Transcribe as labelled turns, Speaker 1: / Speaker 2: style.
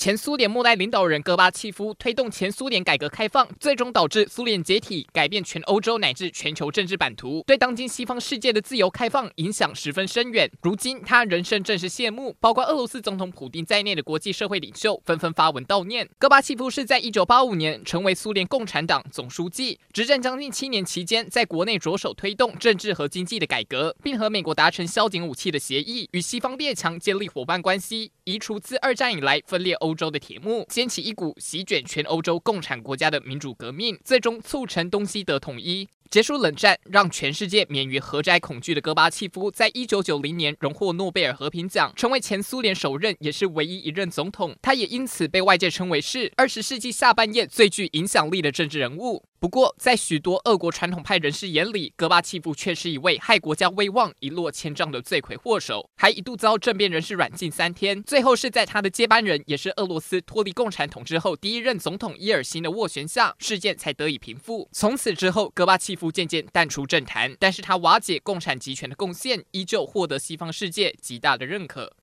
Speaker 1: 前苏联末代领导人戈巴契夫推动前苏联改革开放，最终导致苏联解体，改变全欧洲乃至全球政治版图，对当今西方世界的自由开放影响十分深远。如今他人生正式谢幕，包括俄罗斯总统普丁在内的国际社会领袖纷纷发文悼念。戈巴契夫是在一九八五年成为苏联共产党总书记，执政将近七年期间，在国内着手推动政治和经济的改革，并和美国达成削减武器的协议，与西方列强建立伙伴关系，移除自二战以来分裂欧。欧洲的铁幕，掀起一股席卷全欧洲共产国家的民主革命，最终促成东西德统一。结束冷战，让全世界免于核灾恐惧的戈巴契夫，在一九九零年荣获诺贝尔和平奖，成为前苏联首任也是唯一一任总统。他也因此被外界称为是二十世纪下半叶最具影响力的政治人物。不过，在许多俄国传统派人士眼里，戈巴契夫却是一位害国家威望一落千丈的罪魁祸首，还一度遭政变人士软禁三天。最后是在他的接班人，也是俄罗斯脱离共产统治后第一任总统伊尔辛的斡旋下，事件才得以平复。从此之后，戈巴契夫。渐渐淡出政坛，但是他瓦解共产集权的贡献依旧获得西方世界极大的认可。